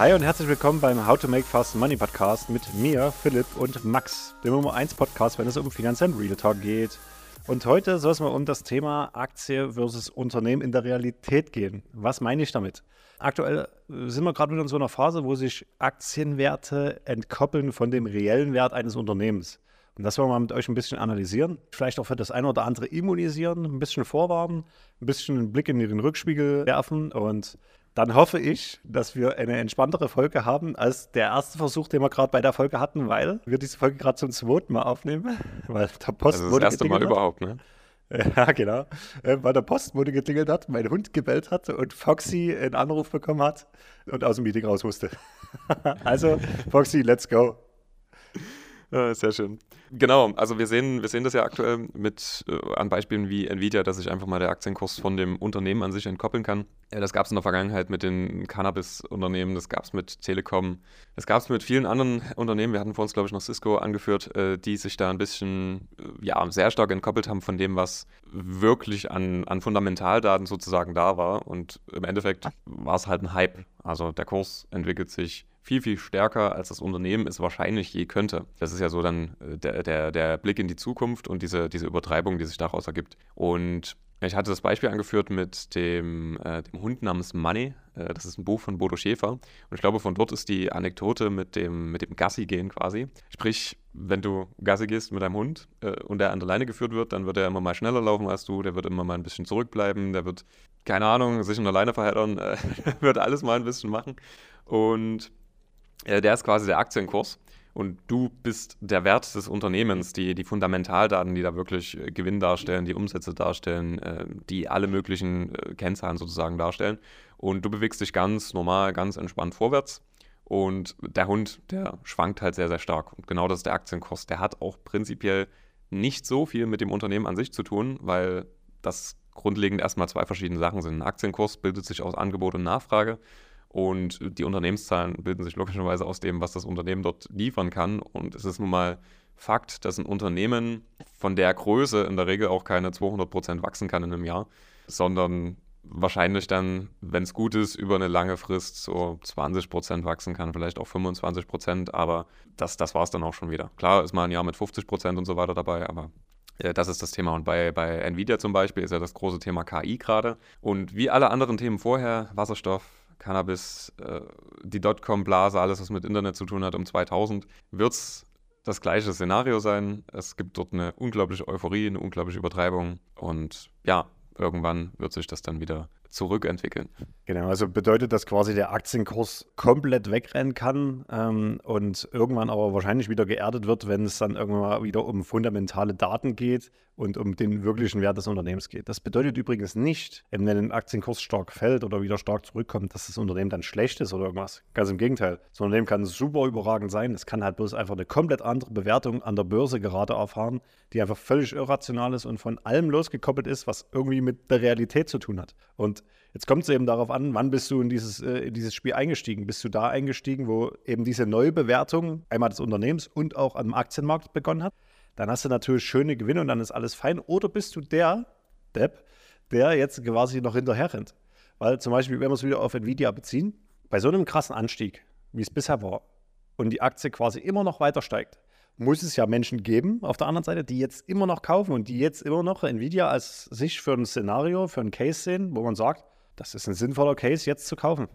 Hi und herzlich willkommen beim How to Make Fast Money Podcast mit mir, Philipp und Max, dem Nummer 1 Podcast, wenn es um Finanz und Real Talk geht. Und heute soll es mal um das Thema Aktie versus Unternehmen in der Realität gehen. Was meine ich damit? Aktuell sind wir gerade wieder in so einer Phase, wo sich Aktienwerte entkoppeln von dem reellen Wert eines Unternehmens. Und das wollen wir mal mit euch ein bisschen analysieren. Vielleicht auch für das eine oder andere immunisieren, ein bisschen vorwarnen, ein bisschen einen Blick in den Rückspiegel werfen. Und dann hoffe ich, dass wir eine entspanntere Folge haben als der erste Versuch, den wir gerade bei der Folge hatten, weil wir diese Folge gerade zum zweiten Mal aufnehmen. Weil der Post also das erste Mal überhaupt, ne? Ja, genau. Äh, weil der Postbote geklingelt hat, mein Hund gebellt hat und Foxy einen Anruf bekommen hat und aus dem Meeting raus musste. also, Foxy, let's go. Ja, sehr schön. Genau, also wir sehen, wir sehen das ja aktuell mit äh, an Beispielen wie Nvidia, dass sich einfach mal der Aktienkurs von dem Unternehmen an sich entkoppeln kann. Ja, das gab es in der Vergangenheit mit den Cannabis-Unternehmen, das gab es mit Telekom, das gab es mit vielen anderen Unternehmen. Wir hatten vor uns, glaube ich, noch Cisco angeführt, äh, die sich da ein bisschen, äh, ja, sehr stark entkoppelt haben von dem, was wirklich an, an Fundamentaldaten sozusagen da war. Und im Endeffekt war es halt ein Hype. Also der Kurs entwickelt sich viel, viel stärker, als das Unternehmen es wahrscheinlich je könnte. Das ist ja so dann äh, der, der, der Blick in die Zukunft und diese, diese Übertreibung, die sich daraus ergibt. Und ich hatte das Beispiel angeführt mit dem, äh, dem Hund namens Money. Äh, das ist ein Buch von Bodo Schäfer. Und ich glaube, von dort ist die Anekdote mit dem, mit dem Gassi-Gehen quasi. Sprich, wenn du Gassi gehst mit deinem Hund äh, und der an der Leine geführt wird, dann wird er immer mal schneller laufen als du, der wird immer mal ein bisschen zurückbleiben, der wird, keine Ahnung, sich in der Leine verheddern, wird alles mal ein bisschen machen. Und der ist quasi der Aktienkurs und du bist der Wert des Unternehmens, die, die Fundamentaldaten, die da wirklich äh, Gewinn darstellen, die Umsätze darstellen, äh, die alle möglichen Kennzahlen sozusagen darstellen. Und du bewegst dich ganz normal, ganz entspannt vorwärts. Und der Hund, der schwankt halt sehr, sehr stark. Und genau das ist der Aktienkurs. Der hat auch prinzipiell nicht so viel mit dem Unternehmen an sich zu tun, weil das grundlegend erstmal zwei verschiedene Sachen sind. Ein Aktienkurs bildet sich aus Angebot und Nachfrage. Und die Unternehmenszahlen bilden sich logischerweise aus dem, was das Unternehmen dort liefern kann. Und es ist nun mal Fakt, dass ein Unternehmen von der Größe in der Regel auch keine 200 Prozent wachsen kann in einem Jahr, sondern wahrscheinlich dann, wenn es gut ist, über eine lange Frist so 20 Prozent wachsen kann, vielleicht auch 25 Prozent, aber das, das war es dann auch schon wieder. Klar ist mal ein Jahr mit 50 Prozent und so weiter dabei, aber ja, das ist das Thema. Und bei, bei Nvidia zum Beispiel ist ja das große Thema KI gerade. Und wie alle anderen Themen vorher, Wasserstoff, Cannabis, äh, die Dotcom-Blase, alles, was mit Internet zu tun hat, um 2000, wird es das gleiche Szenario sein. Es gibt dort eine unglaubliche Euphorie, eine unglaubliche Übertreibung und ja, irgendwann wird sich das dann wieder zurückentwickeln. Genau, also bedeutet das quasi, der Aktienkurs komplett wegrennen kann ähm, und irgendwann aber wahrscheinlich wieder geerdet wird, wenn es dann irgendwann mal wieder um fundamentale Daten geht und um den wirklichen Wert des Unternehmens geht. Das bedeutet übrigens nicht, wenn ein Aktienkurs stark fällt oder wieder stark zurückkommt, dass das Unternehmen dann schlecht ist oder irgendwas. Ganz im Gegenteil. Das Unternehmen kann super überragend sein. Es kann halt bloß einfach eine komplett andere Bewertung an der Börse gerade erfahren, die einfach völlig irrational ist und von allem losgekoppelt ist, was irgendwie mit der Realität zu tun hat. Und jetzt kommt es eben darauf an, wann bist du in dieses, äh, in dieses Spiel eingestiegen? Bist du da eingestiegen, wo eben diese Neubewertung einmal des Unternehmens und auch am Aktienmarkt begonnen hat? dann hast du natürlich schöne Gewinne und dann ist alles fein. Oder bist du der Depp, der jetzt quasi noch hinterher rennt? Weil zum Beispiel, wenn wir es wieder auf Nvidia beziehen, bei so einem krassen Anstieg, wie es bisher war, und die Aktie quasi immer noch weiter steigt, muss es ja Menschen geben, auf der anderen Seite, die jetzt immer noch kaufen und die jetzt immer noch Nvidia als sich für ein Szenario, für ein Case sehen, wo man sagt, das ist ein sinnvoller Case, jetzt zu kaufen.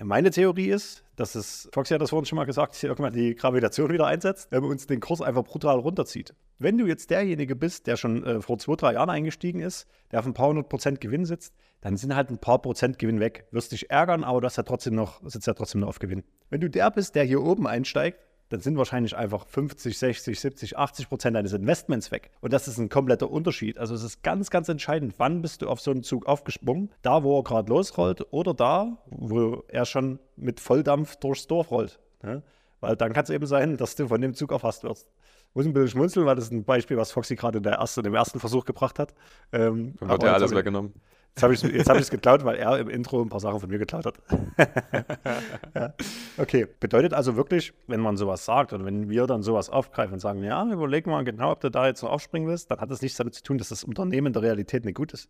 Meine Theorie ist, dass es, Foxy hat das vorhin schon mal gesagt, hier irgendwann die Gravitation wieder einsetzt, man uns den Kurs einfach brutal runterzieht. Wenn du jetzt derjenige bist, der schon äh, vor zwei, drei Jahren eingestiegen ist, der auf ein paar hundert Prozent Gewinn sitzt, dann sind halt ein paar Prozent Gewinn weg. Wirst dich ärgern, aber du hast ja trotzdem noch, sitzt ja trotzdem noch auf Gewinn. Wenn du der bist, der hier oben einsteigt, dann sind wahrscheinlich einfach 50, 60, 70, 80 Prozent deines Investments weg. Und das ist ein kompletter Unterschied. Also es ist ganz, ganz entscheidend, wann bist du auf so einen Zug aufgesprungen? Da, wo er gerade losrollt oder da, wo er schon mit Volldampf durchs Dorf rollt. Ne? Weil dann kann es eben sein, dass du von dem Zug erfasst wirst. Ich muss ein bisschen schmunzeln, weil das ist ein Beispiel, was Foxy gerade in im ersten Versuch gebracht hat. Ähm, wird ja alles weggenommen. Jetzt habe ich es hab geklaut, weil er im Intro ein paar Sachen von mir geklaut hat. ja. Okay, bedeutet also wirklich, wenn man sowas sagt oder wenn wir dann sowas aufgreifen und sagen, ja, überleg mal genau, ob du da jetzt noch aufspringen willst, dann hat das nichts damit zu tun, dass das Unternehmen in der Realität nicht gut ist.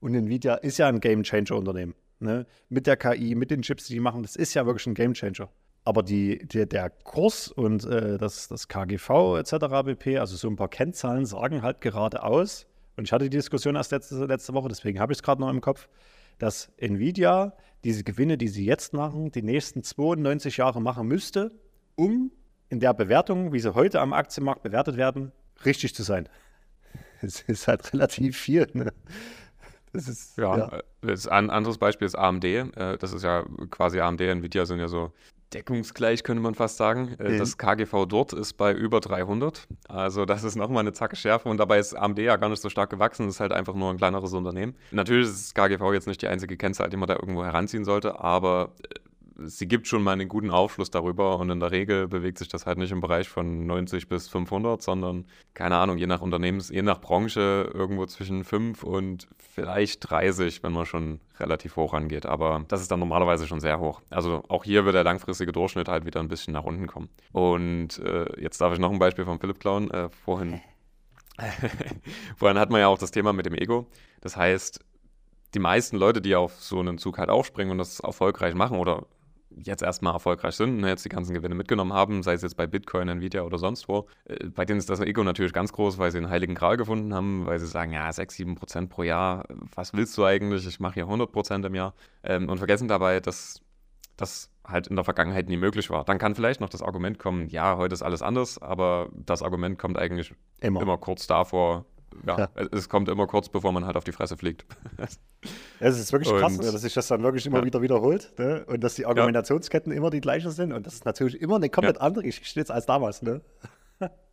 Und Nvidia ist ja ein Game Changer Unternehmen. ne? mit der KI, mit den Chips, die die machen, das ist ja wirklich ein Gamechanger. Aber die, die, der Kurs und äh, das, das KGV etc. BP, also so ein paar Kennzahlen sagen halt gerade aus, und ich hatte die Diskussion erst letzte, letzte Woche, deswegen habe ich es gerade noch im Kopf, dass Nvidia diese Gewinne, die sie jetzt machen, die nächsten 92 Jahre machen müsste, um in der Bewertung, wie sie heute am Aktienmarkt bewertet werden, richtig zu sein. Das ist halt relativ viel. Ne? Das ist, ja, ja. Äh, das ein anderes Beispiel ist AMD. Äh, das ist ja quasi AMD, Nvidia sind ja so deckungsgleich, könnte man fast sagen. Äh, mhm. Das KGV dort ist bei über 300. Also das ist nochmal eine Zacke schärfer und dabei ist AMD ja gar nicht so stark gewachsen. Das ist halt einfach nur ein kleineres Unternehmen. Natürlich ist das KGV jetzt nicht die einzige Kennzahl, die man da irgendwo heranziehen sollte, aber sie gibt schon mal einen guten Aufschluss darüber und in der Regel bewegt sich das halt nicht im Bereich von 90 bis 500, sondern, keine Ahnung, je nach Unternehmens-, je nach Branche irgendwo zwischen 5 und vielleicht 30, wenn man schon relativ hoch angeht. Aber das ist dann normalerweise schon sehr hoch. Also auch hier wird der langfristige Durchschnitt halt wieder ein bisschen nach unten kommen. Und äh, jetzt darf ich noch ein Beispiel von Philipp klauen. Äh, vorhin, vorhin hat man ja auch das Thema mit dem Ego. Das heißt, die meisten Leute, die auf so einen Zug halt aufspringen und das erfolgreich machen oder jetzt erstmal erfolgreich sind, ne, jetzt die ganzen Gewinne mitgenommen haben, sei es jetzt bei Bitcoin, Nvidia oder sonst wo. Äh, bei denen ist das Ego natürlich ganz groß, weil sie den heiligen Gral gefunden haben, weil sie sagen, ja, 6, 7 Prozent pro Jahr, was willst du eigentlich? Ich mache hier 100 Prozent im Jahr. Ähm, und vergessen dabei, dass das halt in der Vergangenheit nie möglich war. Dann kann vielleicht noch das Argument kommen, ja, heute ist alles anders, aber das Argument kommt eigentlich immer, immer kurz davor, ja, ja, es kommt immer kurz, bevor man halt auf die Fresse fliegt. es ist wirklich und, krass, ne, dass sich das dann wirklich immer ja. wieder wiederholt ne? und dass die Argumentationsketten immer die gleichen sind und das ist natürlich immer eine komplett andere Geschichte als damals. Ne?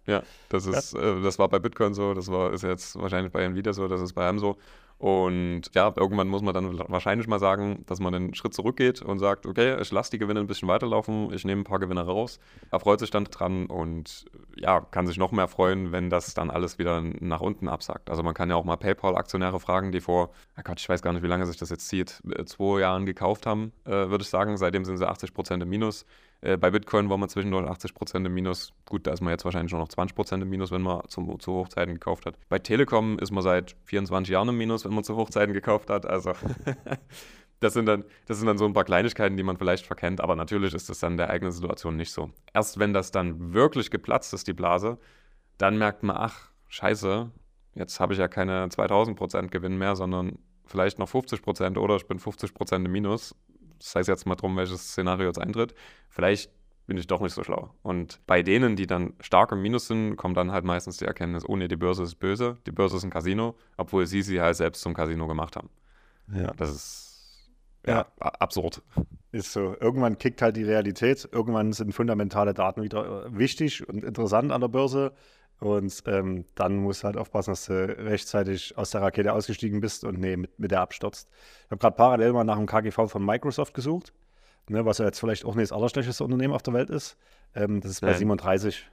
Ja, das ist, äh, das war bei Bitcoin so, das war, ist jetzt wahrscheinlich bei Nvidia so, das ist bei einem so. Und ja, irgendwann muss man dann wahrscheinlich mal sagen, dass man einen Schritt zurückgeht und sagt, okay, ich lasse die Gewinne ein bisschen weiterlaufen, ich nehme ein paar Gewinne raus, erfreut sich dann dran und ja, kann sich noch mehr freuen, wenn das dann alles wieder nach unten absagt. Also man kann ja auch mal PayPal-Aktionäre fragen, die vor, oh Gott, ich weiß gar nicht, wie lange sich das jetzt zieht, äh, zwei Jahren gekauft haben, äh, würde ich sagen. Seitdem sind sie 80 Prozent im Minus. Äh, bei Bitcoin war man zwischendurch 80% im Minus. Gut, da ist man jetzt wahrscheinlich nur noch 20% im Minus, wenn man zum, zu Hochzeiten gekauft hat. Bei Telekom ist man seit 24 Jahren im Minus, wenn man zu Hochzeiten gekauft hat. Also das sind, dann, das sind dann so ein paar Kleinigkeiten, die man vielleicht verkennt, aber natürlich ist das dann der eigenen Situation nicht so. Erst wenn das dann wirklich geplatzt ist, die Blase, dann merkt man, ach, scheiße, jetzt habe ich ja keine 2000% Gewinn mehr, sondern vielleicht noch 50% oder ich bin 50% im Minus sei es jetzt mal drum, welches Szenario jetzt eintritt, vielleicht bin ich doch nicht so schlau. Und bei denen, die dann stark im Minus sind, kommt dann halt meistens die Erkenntnis, oh nee, die Börse ist böse, die Börse ist ein Casino, obwohl sie sie halt selbst zum Casino gemacht haben. Ja. Das ist ja, ja. absurd. Ist so. Irgendwann kickt halt die Realität, irgendwann sind fundamentale Daten wieder äh, wichtig und interessant an der Börse. Und ähm, dann musst du halt aufpassen, dass du rechtzeitig aus der Rakete ausgestiegen bist und nee, mit, mit der abstürzt. Ich habe gerade parallel mal nach dem KGV von Microsoft gesucht, ne, was ja jetzt vielleicht auch nicht das allerschlechteste Unternehmen auf der Welt ist. Ähm, das ist bei Nein. 37.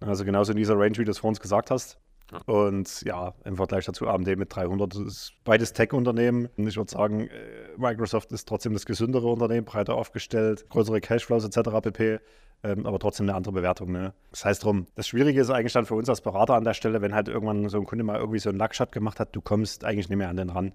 Also genauso in dieser Range, wie du es vor uns gesagt hast. Und ja, im Vergleich dazu AMD mit 300, das ist beides Tech-Unternehmen. Ich würde sagen, äh, Microsoft ist trotzdem das gesündere Unternehmen, breiter aufgestellt, größere Cashflows etc. pp ähm, aber trotzdem eine andere Bewertung. Ne? Das heißt drum, das Schwierige ist eigentlich dann für uns als Berater an der Stelle, wenn halt irgendwann so ein Kunde mal irgendwie so einen Lackshot gemacht hat, du kommst eigentlich nicht mehr an den ran.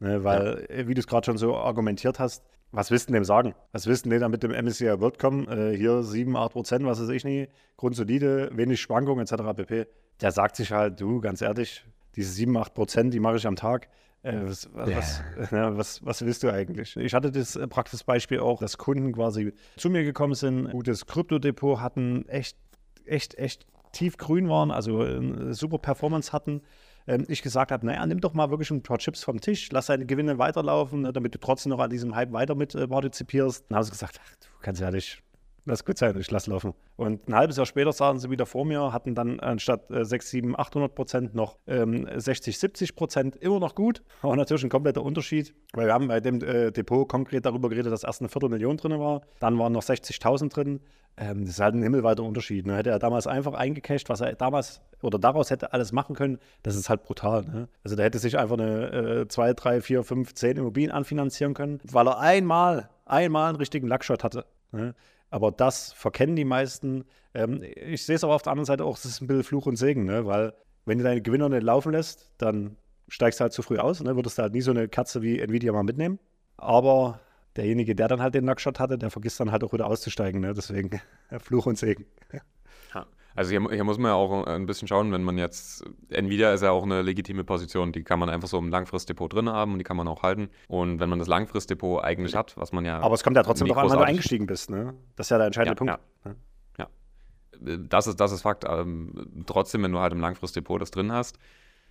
Ne? Weil, ja. Äh, wie du es gerade schon so argumentiert hast, was willst du dem sagen? Was willst du denn da mit dem MSCI World kommen? Äh, hier 7, 8 Prozent, was weiß ich nicht, grundsolide, wenig Schwankungen etc. pp. Der sagt sich halt, du, ganz ehrlich, diese 7, 8 Prozent, die mache ich am Tag. Äh, was, was, ja. was, was, willst du eigentlich? Ich hatte das äh, Praxisbeispiel auch, dass Kunden quasi zu mir gekommen sind, gutes Kryptodepot hatten, echt, echt, echt tiefgrün waren, also eine super Performance hatten. Ähm, ich gesagt habe, naja, nimm doch mal wirklich ein paar Chips vom Tisch, lass deine Gewinne weiterlaufen, ne, damit du trotzdem noch an diesem Hype weiter mit äh, partizipierst. Dann haben sie gesagt, ach, du kannst ja nicht, Lass gut sein, ich lass laufen. Und ein halbes Jahr später saßen sie wieder vor mir, hatten dann anstatt äh, 6, 7, 800 Prozent noch ähm, 60, 70 Prozent. Immer noch gut, aber natürlich ein kompletter Unterschied. Weil wir haben bei dem äh, Depot konkret darüber geredet, dass erst eine Viertelmillion drin war. Dann waren noch 60.000 drin. Ähm, das ist halt ein himmelweiter Unterschied. Ne? Hätte er damals einfach eingecasht, was er damals oder daraus hätte alles machen können, das ist halt brutal. Ne? Also der hätte sich einfach eine 2, 3, 4, 5, 10 Immobilien anfinanzieren können, weil er einmal, einmal einen richtigen Luckshot hatte. Ne? Aber das verkennen die meisten. Ähm, ich sehe es aber auf der anderen Seite auch, es ist ein bisschen Fluch und Segen, ne? weil wenn du deine Gewinner nicht laufen lässt, dann steigst du halt zu früh aus. Ne? Würdest du halt nie so eine Katze wie Nvidia mal mitnehmen. aber derjenige, der dann halt den Nackshot hatte, der vergisst dann halt auch wieder auszusteigen. Ne? Deswegen Fluch und Segen. Also hier, hier, muss man ja auch ein bisschen schauen, wenn man jetzt, Nvidia ist ja auch eine legitime Position, die kann man einfach so im Langfristdepot drin haben und die kann man auch halten. Und wenn man das Langfristdepot eigentlich hat, was man ja. Aber es kommt ja trotzdem noch an, wann du eingestiegen bist, ne? Das ist ja der entscheidende ja, Punkt. Ja. ja. Das ist, das ist Fakt. Ähm, trotzdem, wenn du halt im Langfristdepot das drin hast,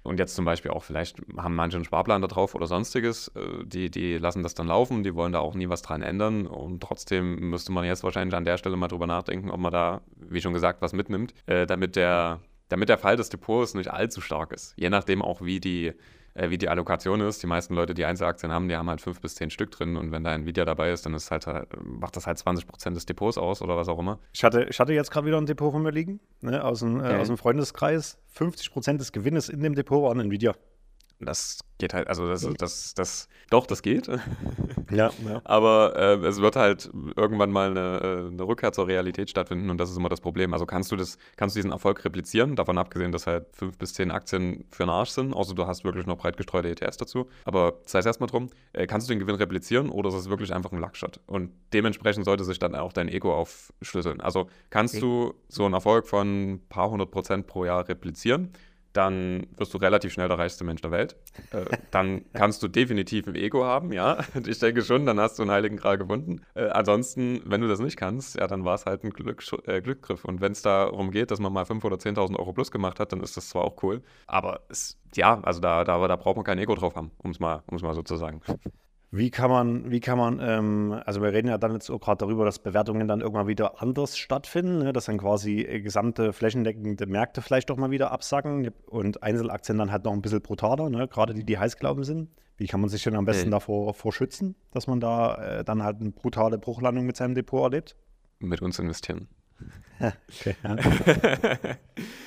und jetzt zum Beispiel auch, vielleicht haben manche einen Sparplan da drauf oder sonstiges, äh, die, die lassen das dann laufen, die wollen da auch nie was dran ändern. Und trotzdem müsste man jetzt wahrscheinlich an der Stelle mal drüber nachdenken, ob man da, wie schon gesagt, was mitnimmt, äh, damit der, damit der Fall des Depots nicht allzu stark ist. Je nachdem auch, wie die äh, wie die Allokation ist. Die meisten Leute, die Einzelaktien haben, die haben halt fünf bis zehn Stück drin und wenn da Nvidia dabei ist, dann ist halt, äh, macht das halt 20 Prozent des Depots aus oder was auch immer. Ich hatte, ich hatte jetzt gerade wieder ein Depot von mir liegen, ne, aus, dem, äh, aus dem Freundeskreis. 50 Prozent des Gewinnes in dem Depot waren Nvidia. Das geht halt, also das, das, das, doch, das geht. Ja, ja. Aber äh, es wird halt irgendwann mal eine, äh, eine, Rückkehr zur Realität stattfinden und das ist immer das Problem. Also kannst du das, kannst du diesen Erfolg replizieren, davon abgesehen, dass halt fünf bis zehn Aktien für den Arsch sind, außer du hast wirklich noch breit gestreute ETFs dazu. Aber sei es erstmal drum, äh, kannst du den Gewinn replizieren oder ist es wirklich einfach ein Lackshot? Und dementsprechend sollte sich dann auch dein Ego aufschlüsseln. Also kannst okay. du so einen Erfolg von ein paar hundert Prozent pro Jahr replizieren dann wirst du relativ schnell der reichste Mensch der Welt. Äh, dann kannst du definitiv ein Ego haben, ja. Ich denke schon, dann hast du einen heiligen Gral gefunden. Äh, ansonsten, wenn du das nicht kannst, ja, dann war es halt ein Glück, äh, Glückgriff. Und wenn es darum geht, dass man mal 5.000 oder 10.000 Euro plus gemacht hat, dann ist das zwar auch cool, aber es, ja, also da, da, da braucht man kein Ego drauf haben, um es mal, mal so zu sagen. Wie kann man, wie kann man, ähm, also wir reden ja dann jetzt auch gerade darüber, dass Bewertungen dann irgendwann wieder anders stattfinden, ne? dass dann quasi äh, gesamte flächendeckende Märkte vielleicht doch mal wieder absacken und Einzelaktien dann halt noch ein bisschen brutaler, ne? gerade die, die heiß glauben sind. Wie kann man sich denn am besten mhm. davor, schützen, dass man da äh, dann halt eine brutale Bruchlandung mit seinem Depot erlebt? Mit uns investieren. okay,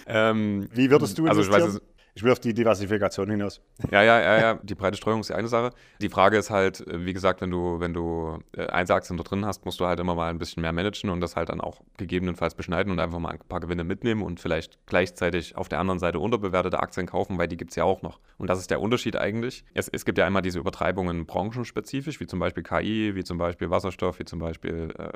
ähm, Wie würdest du investieren? Also ich weiß, ich will auf die Diversifikation hinaus. Ja, ja, ja, ja. Die breite Streuung ist die eine Sache. Die Frage ist halt, wie gesagt, wenn du, wenn du äh, Einzelaktien da drin hast, musst du halt immer mal ein bisschen mehr managen und das halt dann auch gegebenenfalls beschneiden und einfach mal ein paar Gewinne mitnehmen und vielleicht gleichzeitig auf der anderen Seite unterbewertete Aktien kaufen, weil die gibt es ja auch noch. Und das ist der Unterschied eigentlich. Es, es gibt ja einmal diese Übertreibungen branchenspezifisch, wie zum Beispiel KI, wie zum Beispiel Wasserstoff, wie zum Beispiel äh,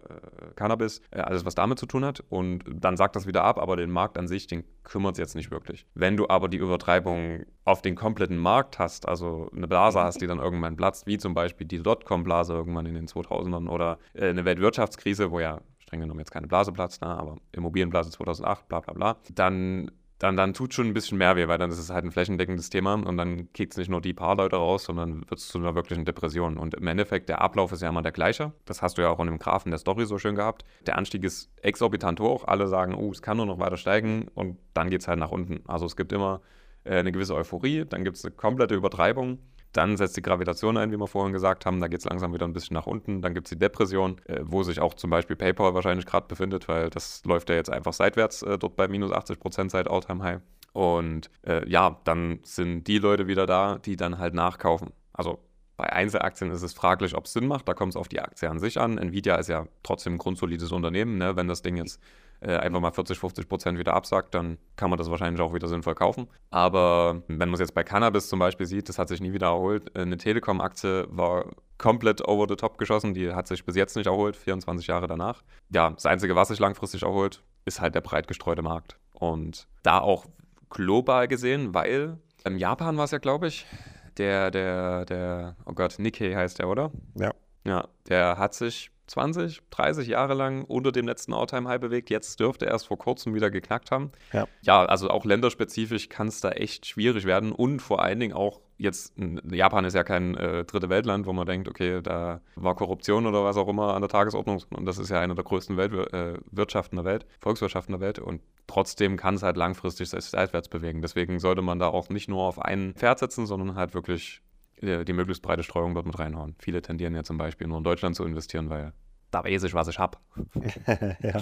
Cannabis, äh, alles was damit zu tun hat. Und dann sagt das wieder ab, aber den Markt an sich, den kümmert es jetzt nicht wirklich. Wenn du aber die Übertreibung Übertreibung auf den kompletten Markt hast, also eine Blase hast, die dann irgendwann platzt, wie zum Beispiel die Dotcom-Blase irgendwann in den 2000ern oder äh, eine Weltwirtschaftskrise, wo ja streng genommen jetzt keine Blase platzt, na, aber Immobilienblase 2008, bla bla bla, dann dann, dann tut schon ein bisschen mehr weh, weil dann ist es halt ein flächendeckendes Thema und dann kickt es nicht nur die paar Leute raus, sondern wird es zu einer wirklichen Depression. Und im Endeffekt, der Ablauf ist ja immer der gleiche. Das hast du ja auch in dem Graphen der Story so schön gehabt. Der Anstieg ist exorbitant hoch. Alle sagen, oh, es kann nur noch weiter steigen und dann geht es halt nach unten. Also es gibt immer äh, eine gewisse Euphorie, dann gibt es eine komplette Übertreibung. Dann setzt die Gravitation ein, wie wir vorhin gesagt haben. Da geht es langsam wieder ein bisschen nach unten. Dann gibt es die Depression, äh, wo sich auch zum Beispiel PayPal wahrscheinlich gerade befindet, weil das läuft ja jetzt einfach seitwärts äh, dort bei minus 80 Prozent seit Alltime High. Und äh, ja, dann sind die Leute wieder da, die dann halt nachkaufen. Also bei Einzelaktien ist es fraglich, ob es Sinn macht. Da kommt es auf die Aktie an sich an. Nvidia ist ja trotzdem ein grundsolides Unternehmen. Ne? Wenn das Ding jetzt äh, einfach mal 40, 50 Prozent wieder absagt, dann kann man das wahrscheinlich auch wieder sinnvoll kaufen. Aber wenn man es jetzt bei Cannabis zum Beispiel sieht, das hat sich nie wieder erholt. Eine Telekom-Aktie war komplett over the top geschossen, die hat sich bis jetzt nicht erholt, 24 Jahre danach. Ja, das Einzige, was sich langfristig erholt, ist halt der breit gestreute Markt. Und da auch global gesehen, weil in Japan war es ja, glaube ich, der, der, der, oh Gott, Nikkei heißt der, oder? Ja. Ja, der hat sich 20, 30 Jahre lang unter dem letzten All-Time-High bewegt. Jetzt dürfte er erst vor kurzem wieder geknackt haben. Ja, ja also auch länderspezifisch kann es da echt schwierig werden und vor allen Dingen auch jetzt, Japan ist ja kein äh, dritte Weltland, wo man denkt, okay, da war Korruption oder was auch immer an der Tagesordnung und das ist ja eine der größten Weltwir äh, Wirtschaften der Welt, Volkswirtschaften der Welt und trotzdem kann es halt langfristig sich seitwärts bewegen. Deswegen sollte man da auch nicht nur auf ein Pferd setzen, sondern halt wirklich die, die möglichst breite Streuung dort mit reinhauen. Viele tendieren ja zum Beispiel nur in Deutschland zu investieren, weil da weiß ich, was ich habe. ja.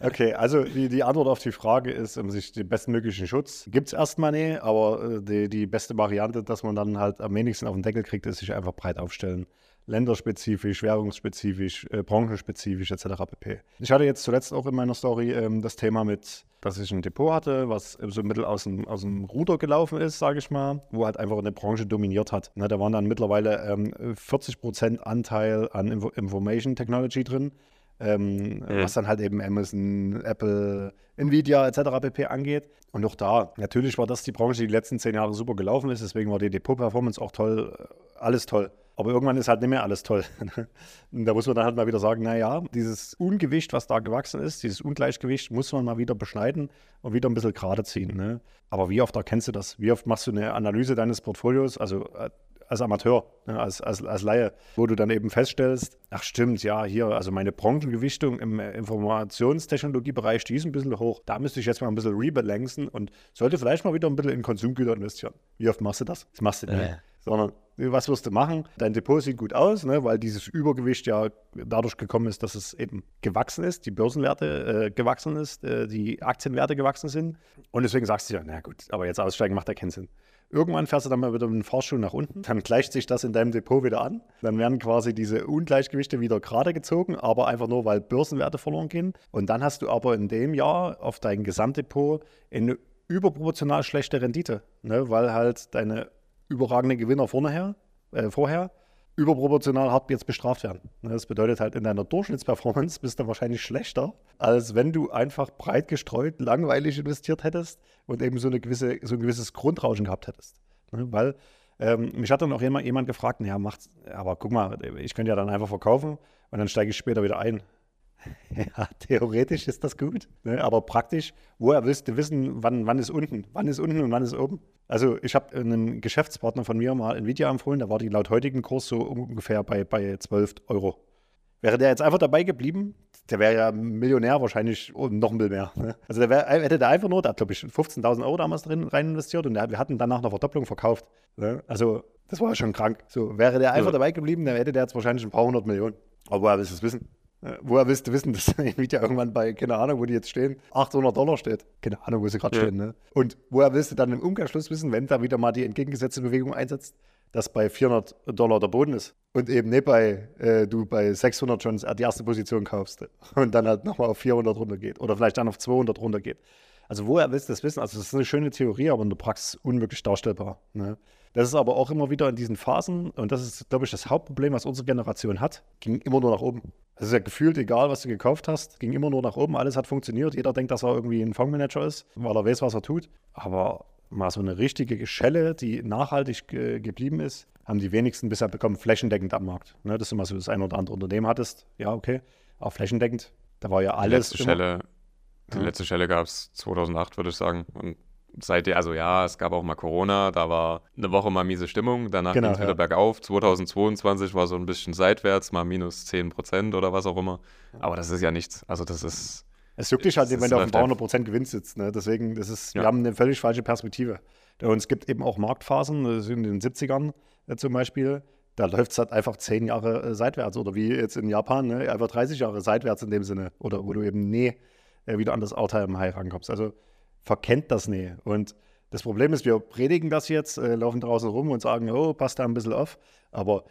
Okay, also die, die Antwort auf die Frage ist, um sich den bestmöglichen Schutz gibt es erstmal nicht, aber äh, die, die beste Variante, dass man dann halt am wenigsten auf den Deckel kriegt, ist sich einfach breit aufstellen. Länderspezifisch, währungsspezifisch, äh, branchenspezifisch etc. pp. Ich hatte jetzt zuletzt auch in meiner Story ähm, das Thema mit, dass ich ein Depot hatte, was so ein bisschen aus dem, aus dem Ruder gelaufen ist, sage ich mal, wo halt einfach eine Branche dominiert hat. Ne, da waren dann mittlerweile ähm, 40% Anteil an Info Information Technology drin. Ähm, mhm. was dann halt eben Amazon, Apple, Nvidia etc. pp. angeht. Und auch da, natürlich war das die Branche, die die letzten zehn Jahre super gelaufen ist, deswegen war die Depot-Performance auch toll, äh, alles toll. Aber irgendwann ist halt nicht mehr alles toll. Und da muss man dann halt mal wieder sagen, naja, dieses Ungewicht, was da gewachsen ist, dieses Ungleichgewicht, muss man mal wieder beschneiden und wieder ein bisschen gerade ziehen. Ne? Aber wie oft erkennst du das? Wie oft machst du eine Analyse deines Portfolios? Also äh, als Amateur, ne, als, als, als Laie, wo du dann eben feststellst, ach stimmt, ja, hier, also meine Branchengewichtung im Informationstechnologiebereich, die ist ein bisschen hoch. Da müsste ich jetzt mal ein bisschen rebalancen und sollte vielleicht mal wieder ein bisschen in Konsumgüter investieren. Wie oft machst du das? Das machst du nicht. Äh. Sondern was wirst du machen? Dein Depot sieht gut aus, ne, weil dieses Übergewicht ja dadurch gekommen ist, dass es eben gewachsen ist, die Börsenwerte äh, gewachsen ist, äh, die Aktienwerte gewachsen sind. Und deswegen sagst du ja, na gut, aber jetzt aussteigen macht ja keinen Sinn. Irgendwann fährst du dann mal wieder mit dem Fahrschuh nach unten, dann gleicht sich das in deinem Depot wieder an. Dann werden quasi diese Ungleichgewichte wieder gerade gezogen, aber einfach nur, weil Börsenwerte verloren gehen. Und dann hast du aber in dem Jahr auf dein Gesamtdepot eine überproportional schlechte Rendite, ne? weil halt deine überragende Gewinner vorher, äh, vorher überproportional hart jetzt bestraft werden. Ne, das bedeutet halt, in deiner Durchschnittsperformance bist du wahrscheinlich schlechter, als wenn du einfach breit gestreut, langweilig investiert hättest und eben so, eine gewisse, so ein gewisses Grundrauschen gehabt hättest. Ne, weil ähm, mich hat dann auch jemand, jemand gefragt, ja, macht's, aber guck mal, ich könnte ja dann einfach verkaufen und dann steige ich später wieder ein. Ja, theoretisch ist das gut, ne? aber praktisch, woher willst du wissen, wann, wann ist unten? Wann ist unten und wann ist oben? Also ich habe einem Geschäftspartner von mir mal Nvidia empfohlen, da war die laut heutigen Kurs so ungefähr bei, bei 12 Euro. Wäre der jetzt einfach dabei geblieben, der wäre ja Millionär wahrscheinlich und noch ein bisschen mehr. Ne? Also der wär, hätte der einfach nur, da hat glaube ich 15.000 Euro damals drin rein investiert und der, wir hatten danach eine Verdopplung verkauft. Ne? Also das war ja schon krank. So wäre der einfach ja. dabei geblieben, dann hätte der jetzt wahrscheinlich ein paar hundert Millionen. Aber woher willst du es wissen? Äh, woher willst du wissen, dass Nvidia irgendwann bei, keine Ahnung, wo die jetzt stehen, 800 Dollar steht? Keine Ahnung, wo sie gerade ja. stehen. Ne? Und woher willst du dann im Umkehrschluss wissen, wenn da wieder mal die entgegengesetzte Bewegung einsetzt, dass bei 400 Dollar der Boden ist und eben nicht bei, äh, du bei 600 schon die erste Position kaufst und dann halt nochmal auf 400 runtergeht oder vielleicht dann auf 200 runtergeht. Also woher willst du das wissen? Also das ist eine schöne Theorie, aber in der Praxis unmöglich darstellbar. Ne? Das ist aber auch immer wieder in diesen Phasen, und das ist, glaube ich, das Hauptproblem, was unsere Generation hat, ging immer nur nach oben. Es ist ja gefühlt egal, was du gekauft hast, ging immer nur nach oben, alles hat funktioniert. Jeder denkt, dass er irgendwie ein Fondsmanager ist, weil er weiß, was er tut. Aber mal so eine richtige Schelle, die nachhaltig ge geblieben ist, haben die wenigsten bisher bekommen, flächendeckend am Markt. Ne, dass du mal so das ein oder andere Unternehmen hattest, ja, okay, aber flächendeckend, da war ja alles. Die letzte Schelle, die ja. letzte Schelle gab es 2008, würde ich sagen. Und seitdem, also ja, es gab auch mal Corona, da war eine Woche mal miese Stimmung, danach genau, ging es wieder ja. bergauf. 2022 war so ein bisschen seitwärts, mal minus 10 Prozent oder was auch immer. Aber das ist ja nichts. Also das ist. Es juckt dich halt, wenn du auf ein paar hundert Prozent Gewinn sitzt. Ne? Deswegen, das ist, ja. wir haben eine völlig falsche Perspektive. Und es gibt eben auch Marktphasen, in den 70ern äh, zum Beispiel, da läuft es halt einfach zehn Jahre äh, seitwärts. Oder wie jetzt in Japan, ne? einfach 30 Jahre seitwärts in dem Sinne. Oder wo du eben nie äh, wieder an das All-Time-High rankommst. Also verkennt das nicht. Und das Problem ist, wir predigen das jetzt, äh, laufen draußen rum und sagen, oh, passt da ein bisschen auf. Aber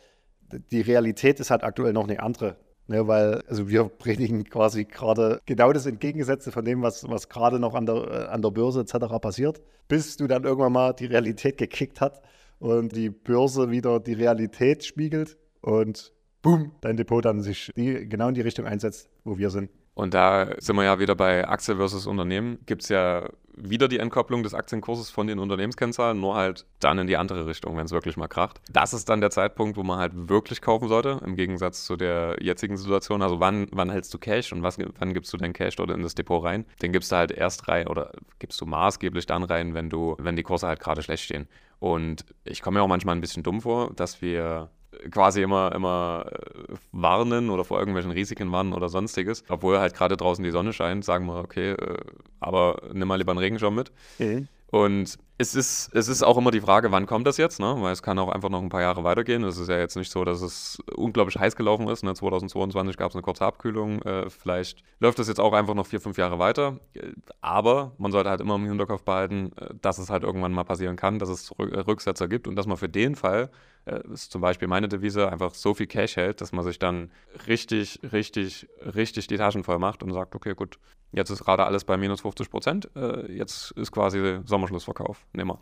die Realität ist halt aktuell noch eine andere. Ne, weil also wir predigen quasi gerade genau das Entgegengesetzte von dem, was, was gerade noch an der, äh, an der Börse etc. passiert, bis du dann irgendwann mal die Realität gekickt hat und die Börse wieder die Realität spiegelt und boom, dein Depot dann sich die, genau in die Richtung einsetzt, wo wir sind. Und da sind wir ja wieder bei Aktie versus Unternehmen. Gibt es ja wieder die Entkopplung des Aktienkurses von den Unternehmenskennzahlen, nur halt dann in die andere Richtung, wenn es wirklich mal kracht. Das ist dann der Zeitpunkt, wo man halt wirklich kaufen sollte, im Gegensatz zu der jetzigen Situation. Also wann, wann hältst du Cash und was, wann gibst du dein Cash dort in das Depot rein? Den gibst du halt erst rein oder gibst du maßgeblich dann rein, wenn du, wenn die Kurse halt gerade schlecht stehen. Und ich komme mir auch manchmal ein bisschen dumm vor, dass wir quasi immer, immer äh, warnen oder vor irgendwelchen Risiken warnen oder sonstiges. Obwohl halt gerade draußen die Sonne scheint, sagen wir, okay, äh, aber nimm mal lieber einen Regenschirm mit. Mhm. Und Es ist, es ist auch immer die Frage, wann kommt das jetzt, ne? weil es kann auch einfach noch ein paar Jahre weitergehen. Es ist ja jetzt nicht so, dass es unglaublich heiß gelaufen ist. Ne? 2022 gab es eine kurze Abkühlung. Äh, vielleicht läuft das jetzt auch einfach noch vier, fünf Jahre weiter. Aber man sollte halt immer im Hinterkopf behalten, äh, dass es halt irgendwann mal passieren kann, dass es äh, Rücksetzer gibt und dass man für den Fall, äh, ist zum Beispiel meine Devise, einfach so viel Cash hält, dass man sich dann richtig, richtig, richtig die Taschen voll macht und sagt, okay, gut, Jetzt ist gerade alles bei minus 50 Prozent. Äh, jetzt ist quasi Sommerschlussverkauf. Nehmen.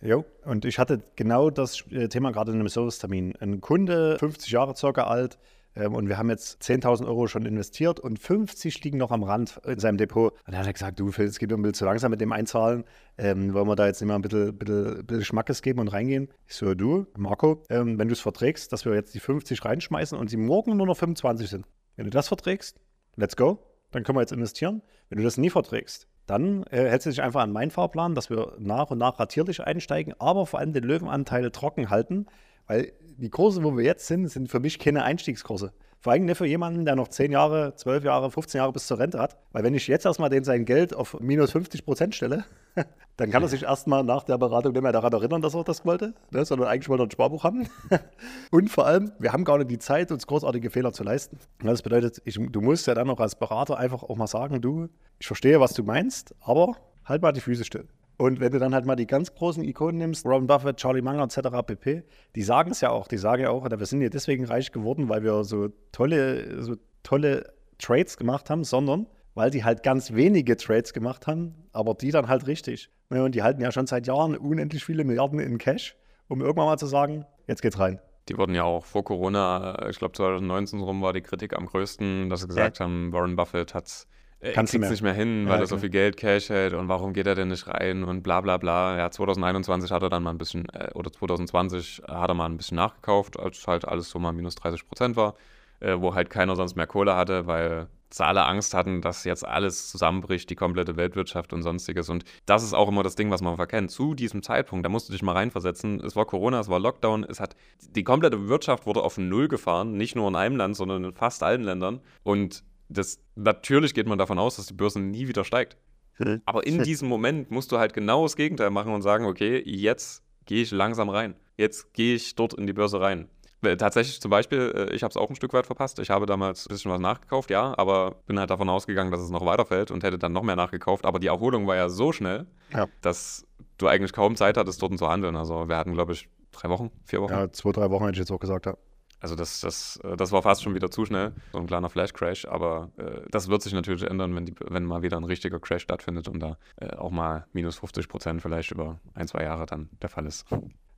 Jo, und ich hatte genau das äh, Thema gerade in einem Servicetermin. Ein Kunde, 50 Jahre circa alt, ähm, und wir haben jetzt 10.000 Euro schon investiert und 50 liegen noch am Rand in seinem Depot. Und dann hat er gesagt, du Phil, es geht ein bisschen zu langsam mit dem Einzahlen. Ähm, wollen wir da jetzt nicht mal ein bisschen, bisschen, bisschen Schmackes geben und reingehen? Ich so, du, Marco, ähm, wenn du es verträgst, dass wir jetzt die 50 reinschmeißen und sie morgen nur noch 25 sind. Wenn du das verträgst, let's go dann können wir jetzt investieren. Wenn du das nie verträgst, dann äh, hältst du dich einfach an meinen Fahrplan, dass wir nach und nach ratierlich einsteigen, aber vor allem den Löwenanteil trocken halten, weil die Kurse, wo wir jetzt sind, sind für mich keine Einstiegskurse. Vor allem nicht für jemanden, der noch 10 Jahre, 12 Jahre, 15 Jahre bis zur Rente hat. Weil wenn ich jetzt erstmal den sein Geld auf minus 50 Prozent stelle, dann kann er sich erstmal nach der Beratung nicht mehr daran erinnern, dass er das wollte, ne, sondern eigentlich wollte er ein Sparbuch haben. Und vor allem, wir haben gar nicht die Zeit, uns großartige Fehler zu leisten. Das bedeutet, ich, du musst ja dann auch als Berater einfach auch mal sagen, du, ich verstehe, was du meinst, aber halt mal die Füße still. Und wenn du dann halt mal die ganz großen Ikonen nimmst, Robin Buffett, Charlie Munger etc. pp., die sagen es ja auch, die sagen ja auch, wir sind ja deswegen reich geworden, weil wir so tolle, so tolle Trades gemacht haben, sondern weil die halt ganz wenige Trades gemacht haben, aber die dann halt richtig. Und die halten ja schon seit Jahren unendlich viele Milliarden in Cash, um irgendwann mal zu sagen, jetzt geht's rein. Die wurden ja auch vor Corona, ich glaube 2019 rum war die Kritik am größten, dass sie gesagt ja. haben, Warren Buffett hat er kriegt es nicht mehr hin, weil ja, er so viel Geld Cash hält und warum geht er denn nicht rein und bla bla bla. Ja, 2021 hat er dann mal ein bisschen, äh, oder 2020 hat er mal ein bisschen nachgekauft, als halt alles so mal minus 30 Prozent war, äh, wo halt keiner sonst mehr Kohle hatte, weil alle Angst hatten, dass jetzt alles zusammenbricht, die komplette Weltwirtschaft und sonstiges. Und das ist auch immer das Ding, was man verkennt. Zu diesem Zeitpunkt, da musst du dich mal reinversetzen. Es war Corona, es war Lockdown, es hat die komplette Wirtschaft wurde auf Null gefahren, nicht nur in einem Land, sondern in fast allen Ländern. Und das, natürlich geht man davon aus, dass die Börse nie wieder steigt. Hm. Aber in diesem Moment musst du halt genau das Gegenteil machen und sagen, okay, jetzt gehe ich langsam rein. Jetzt gehe ich dort in die Börse rein. Tatsächlich zum Beispiel, äh, ich habe es auch ein Stück weit verpasst. Ich habe damals ein bisschen was nachgekauft, ja, aber bin halt davon ausgegangen, dass es noch weiterfällt und hätte dann noch mehr nachgekauft. Aber die Erholung war ja so schnell, ja. dass du eigentlich kaum Zeit hattest, dort zu handeln. Also wir hatten, glaube ich, drei Wochen, vier Wochen. Ja, zwei, drei Wochen hätte ich jetzt auch gesagt, ja. Also das, das, äh, das war fast schon wieder zu schnell, so ein kleiner Flash-Crash, aber äh, das wird sich natürlich ändern, wenn, die, wenn mal wieder ein richtiger Crash stattfindet und da äh, auch mal minus 50 Prozent vielleicht über ein, zwei Jahre dann der Fall ist.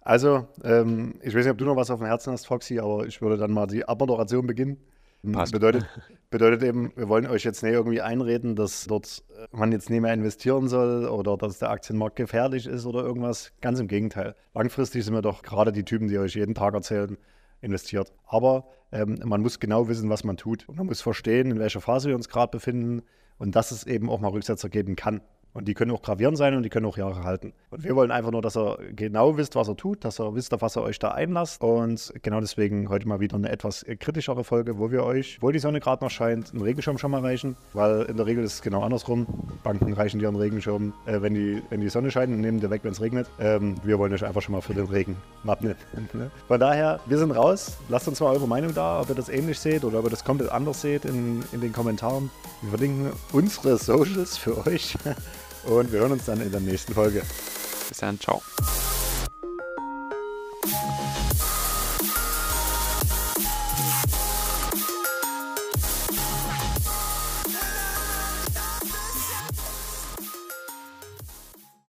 Also, ähm, ich weiß nicht, ob du noch was auf dem Herzen hast, Foxy, aber ich würde dann mal die Abmoderation beginnen. Passt. Bedeutet, bedeutet eben, wir wollen euch jetzt nicht irgendwie einreden, dass dort äh, man jetzt nicht mehr investieren soll oder dass der Aktienmarkt gefährlich ist oder irgendwas. Ganz im Gegenteil. Langfristig sind wir doch gerade die Typen, die euch jeden Tag erzählen, investiert. Aber ähm, man muss genau wissen, was man tut. Und man muss verstehen, in welcher Phase wir uns gerade befinden und dass es eben auch mal Rücksetzer geben kann. Und die können auch gravierend sein und die können auch Jahre halten. Und wir wollen einfach nur, dass ihr genau wisst, was er tut, dass ihr wisst, auf was ihr euch da einlasst. Und genau deswegen heute mal wieder eine etwas kritischere Folge, wo wir euch, obwohl die Sonne gerade noch scheint, einen Regenschirm schon mal reichen. Weil in der Regel ist es genau andersrum. Banken reichen dir einen Regenschirm, äh, wenn, die, wenn die Sonne scheint und nehmen dir weg, wenn es regnet. Ähm, wir wollen euch einfach schon mal für den Regen wappnen. Ne? Von daher, wir sind raus. Lasst uns mal eure Meinung da, ob ihr das ähnlich seht oder ob ihr das komplett anders seht in, in den Kommentaren. Wir verlinken unsere Socials für euch. Und wir hören uns dann in der nächsten Folge. Bis dann, ciao.